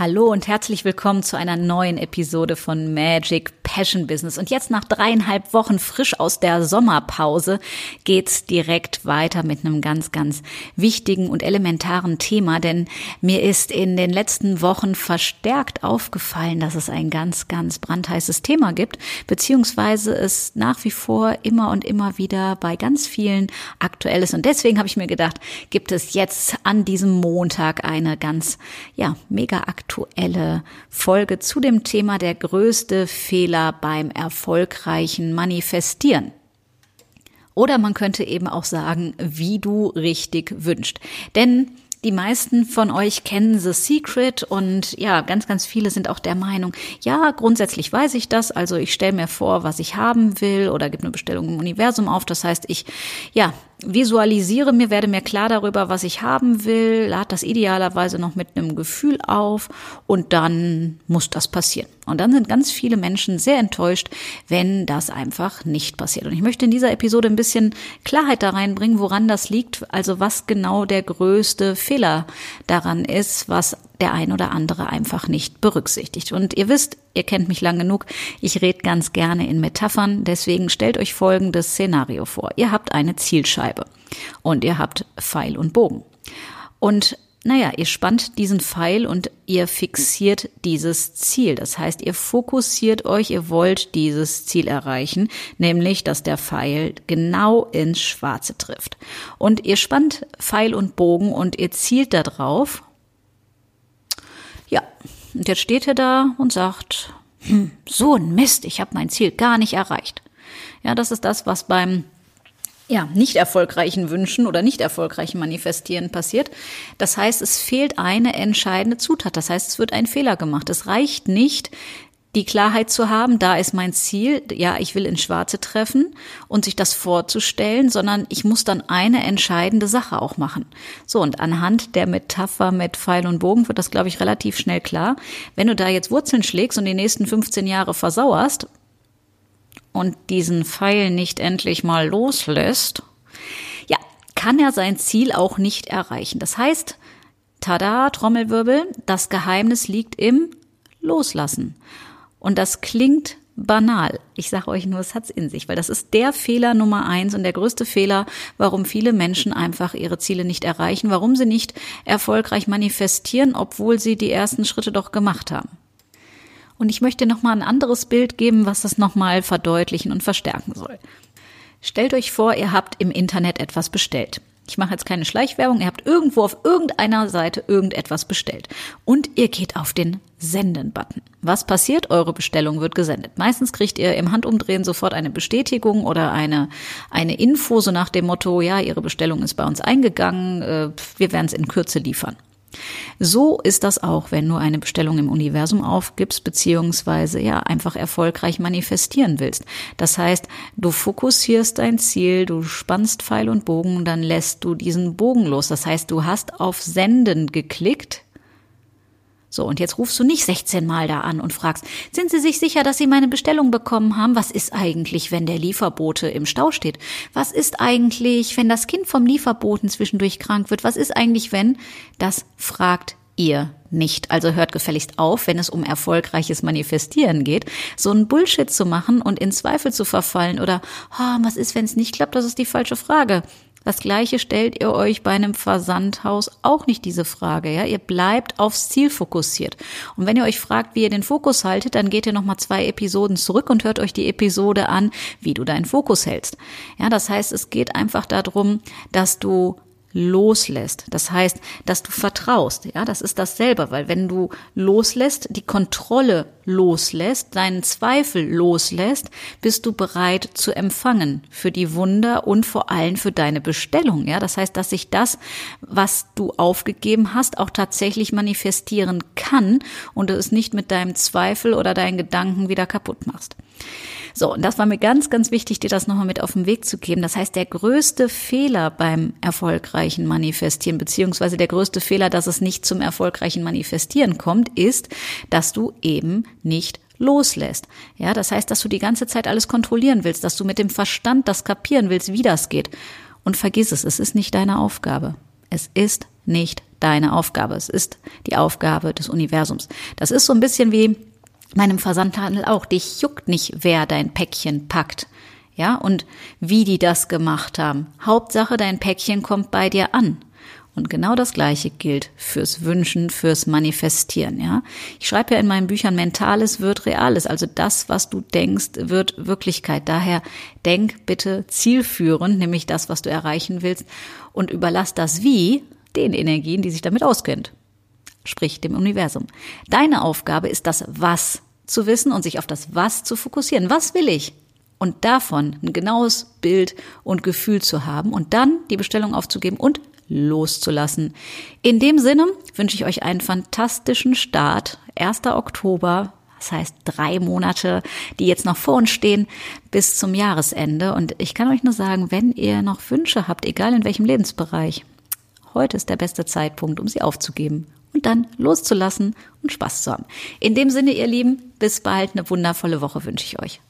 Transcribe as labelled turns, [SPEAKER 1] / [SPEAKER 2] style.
[SPEAKER 1] Hallo und herzlich willkommen zu einer neuen Episode von Magic Passion Business. Und jetzt nach dreieinhalb Wochen frisch aus der Sommerpause geht's direkt weiter mit einem ganz, ganz wichtigen und elementaren Thema, denn mir ist in den letzten Wochen verstärkt aufgefallen, dass es ein ganz, ganz brandheißes Thema gibt, beziehungsweise es nach wie vor immer und immer wieder bei ganz vielen aktuell ist. Und deswegen habe ich mir gedacht, gibt es jetzt an diesem Montag eine ganz, ja, mega aktuelle Folge zu dem Thema der größte Fehler Fehler beim erfolgreichen Manifestieren. Oder man könnte eben auch sagen, wie du richtig wünscht. Denn die meisten von euch kennen The Secret und ja, ganz, ganz viele sind auch der Meinung, ja, grundsätzlich weiß ich das, also ich stelle mir vor, was ich haben will oder gebe eine Bestellung im Universum auf. Das heißt, ich, ja, visualisiere mir, werde mir klar darüber, was ich haben will, lade das idealerweise noch mit einem Gefühl auf und dann muss das passieren. Und dann sind ganz viele Menschen sehr enttäuscht, wenn das einfach nicht passiert. Und ich möchte in dieser Episode ein bisschen Klarheit da reinbringen, woran das liegt, also was genau der größte Fehler daran ist, was der ein oder andere einfach nicht berücksichtigt. Und ihr wisst, ihr kennt mich lang genug, ich rede ganz gerne in Metaphern, deswegen stellt euch folgendes Szenario vor. Ihr habt eine Zielscheibe und ihr habt Pfeil und Bogen. Und naja, ihr spannt diesen Pfeil und ihr fixiert dieses Ziel. Das heißt, ihr fokussiert euch, ihr wollt dieses Ziel erreichen, nämlich, dass der Pfeil genau ins Schwarze trifft. Und ihr spannt Pfeil und Bogen und ihr zielt da drauf ja, und jetzt steht er da und sagt, hm, so ein Mist, ich habe mein Ziel gar nicht erreicht. Ja, das ist das, was beim ja, nicht erfolgreichen Wünschen oder nicht erfolgreichen Manifestieren passiert. Das heißt, es fehlt eine entscheidende Zutat. Das heißt, es wird ein Fehler gemacht. Es reicht nicht, die Klarheit zu haben, da ist mein Ziel, ja, ich will ins Schwarze treffen und sich das vorzustellen, sondern ich muss dann eine entscheidende Sache auch machen. So, und anhand der Metapher mit Pfeil und Bogen wird das, glaube ich, relativ schnell klar. Wenn du da jetzt Wurzeln schlägst und die nächsten 15 Jahre versauerst und diesen Pfeil nicht endlich mal loslässt, ja, kann er sein Ziel auch nicht erreichen. Das heißt, tada, Trommelwirbel, das Geheimnis liegt im Loslassen. Und das klingt banal. Ich sage euch nur, es hat's in sich, weil das ist der Fehler Nummer eins und der größte Fehler, warum viele Menschen einfach ihre Ziele nicht erreichen, warum sie nicht erfolgreich manifestieren, obwohl sie die ersten Schritte doch gemacht haben. Und ich möchte noch mal ein anderes Bild geben, was das noch mal verdeutlichen und verstärken soll. Stellt euch vor, ihr habt im Internet etwas bestellt. Ich mache jetzt keine Schleichwerbung. Ihr habt irgendwo auf irgendeiner Seite irgendetwas bestellt. Und ihr geht auf den Senden-Button. Was passiert? Eure Bestellung wird gesendet. Meistens kriegt ihr im Handumdrehen sofort eine Bestätigung oder eine, eine Info, so nach dem Motto, ja, Ihre Bestellung ist bei uns eingegangen, äh, wir werden es in Kürze liefern. So ist das auch, wenn du eine Bestellung im Universum aufgibst, beziehungsweise ja einfach erfolgreich manifestieren willst. Das heißt, du fokussierst dein Ziel, du spannst Pfeil und Bogen, dann lässt du diesen Bogen los. Das heißt, du hast auf Senden geklickt, so, und jetzt rufst du nicht 16 Mal da an und fragst, sind Sie sich sicher, dass Sie meine Bestellung bekommen haben? Was ist eigentlich, wenn der Lieferbote im Stau steht? Was ist eigentlich, wenn das Kind vom Lieferboten zwischendurch krank wird? Was ist eigentlich, wenn? Das fragt ihr nicht. Also hört gefälligst auf, wenn es um erfolgreiches Manifestieren geht, so ein Bullshit zu machen und in Zweifel zu verfallen oder, oh, was ist, wenn es nicht klappt? Das ist die falsche Frage. Das gleiche stellt ihr euch bei einem Versandhaus auch nicht diese Frage, ja? Ihr bleibt aufs Ziel fokussiert. Und wenn ihr euch fragt, wie ihr den Fokus haltet, dann geht ihr nochmal zwei Episoden zurück und hört euch die Episode an, wie du deinen Fokus hältst. Ja, das heißt, es geht einfach darum, dass du loslässt. Das heißt, dass du vertraust. Ja, das ist dasselbe, weil wenn du loslässt, die Kontrolle loslässt, deinen Zweifel loslässt, bist du bereit zu empfangen für die Wunder und vor allem für deine Bestellung. Ja, das heißt, dass sich das, was du aufgegeben hast, auch tatsächlich manifestieren kann und du es nicht mit deinem Zweifel oder deinen Gedanken wieder kaputt machst. So, und das war mir ganz, ganz wichtig, dir das nochmal mit auf den Weg zu geben. Das heißt, der größte Fehler beim erfolgreichen Manifestieren, beziehungsweise der größte Fehler, dass es nicht zum erfolgreichen Manifestieren kommt, ist, dass du eben nicht loslässt. Ja, das heißt, dass du die ganze Zeit alles kontrollieren willst, dass du mit dem Verstand das kapieren willst, wie das geht. Und vergiss es, es ist nicht deine Aufgabe. Es ist nicht deine Aufgabe. Es ist die Aufgabe des Universums. Das ist so ein bisschen wie meinem Versandhandel auch. Dich juckt nicht, wer dein Päckchen packt. Ja, und wie die das gemacht haben. Hauptsache, dein Päckchen kommt bei dir an. Und genau das Gleiche gilt fürs Wünschen, fürs Manifestieren, ja. Ich schreibe ja in meinen Büchern, Mentales wird Reales. Also das, was du denkst, wird Wirklichkeit. Daher denk bitte zielführend, nämlich das, was du erreichen willst und überlass das Wie den Energien, die sich damit auskennt sprich dem Universum. Deine Aufgabe ist das Was zu wissen und sich auf das Was zu fokussieren. Was will ich? Und davon ein genaues Bild und Gefühl zu haben und dann die Bestellung aufzugeben und loszulassen. In dem Sinne wünsche ich euch einen fantastischen Start. 1. Oktober, das heißt drei Monate, die jetzt noch vor uns stehen, bis zum Jahresende. Und ich kann euch nur sagen, wenn ihr noch Wünsche habt, egal in welchem Lebensbereich, heute ist der beste Zeitpunkt, um sie aufzugeben und dann loszulassen und Spaß zu haben. In dem Sinne, ihr Lieben, bis bald, eine wundervolle Woche wünsche ich euch.